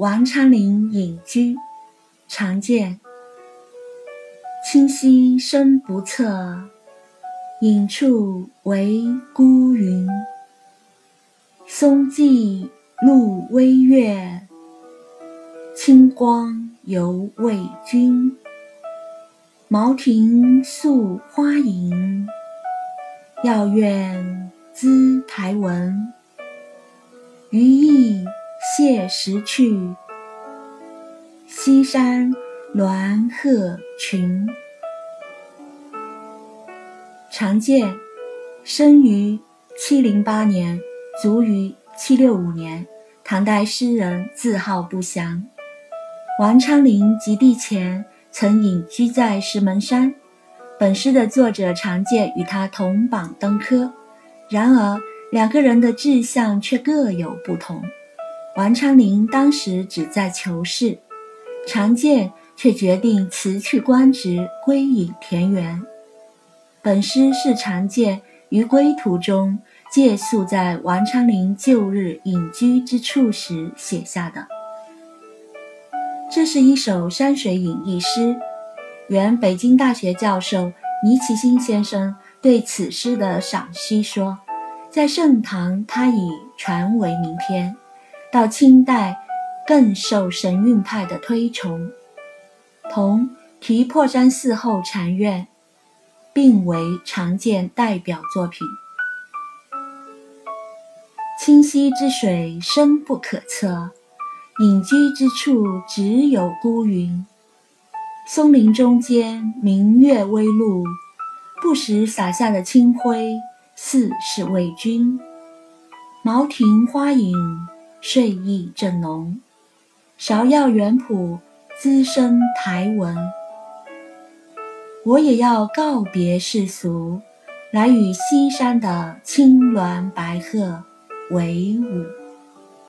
王昌龄隐居，常见。清溪深不测，隐处为孤云。松际露微月，清光犹未君。茅亭宿花影，药院资台文。余意谢时去，西山鸾鹤群。常见，生于七零八年，卒于七六五年，唐代诗人，字号不详。王昌龄及第前曾隐居在石门山，本诗的作者常见与他同榜登科，然而。两个人的志向却各有不同。王昌龄当时只在求仕，常见却决定辞去官职，归隐田园。本诗是常见于归途中借宿在王昌龄旧日隐居之处时写下的。这是一首山水隐逸诗。原北京大学教授倪其新先生对此诗的赏析说。在盛唐，它已传为名篇；到清代，更受神韵派的推崇，同《题破山寺后禅院》并为常见代表作品。清溪之水深不可测，隐居之处只有孤云。松林中间明月微露，不时洒下的清辉。似是为君，茅亭花影，睡意正浓。芍药园圃，滋生苔文。我也要告别世俗，来与西山的青鸾白鹤为伍。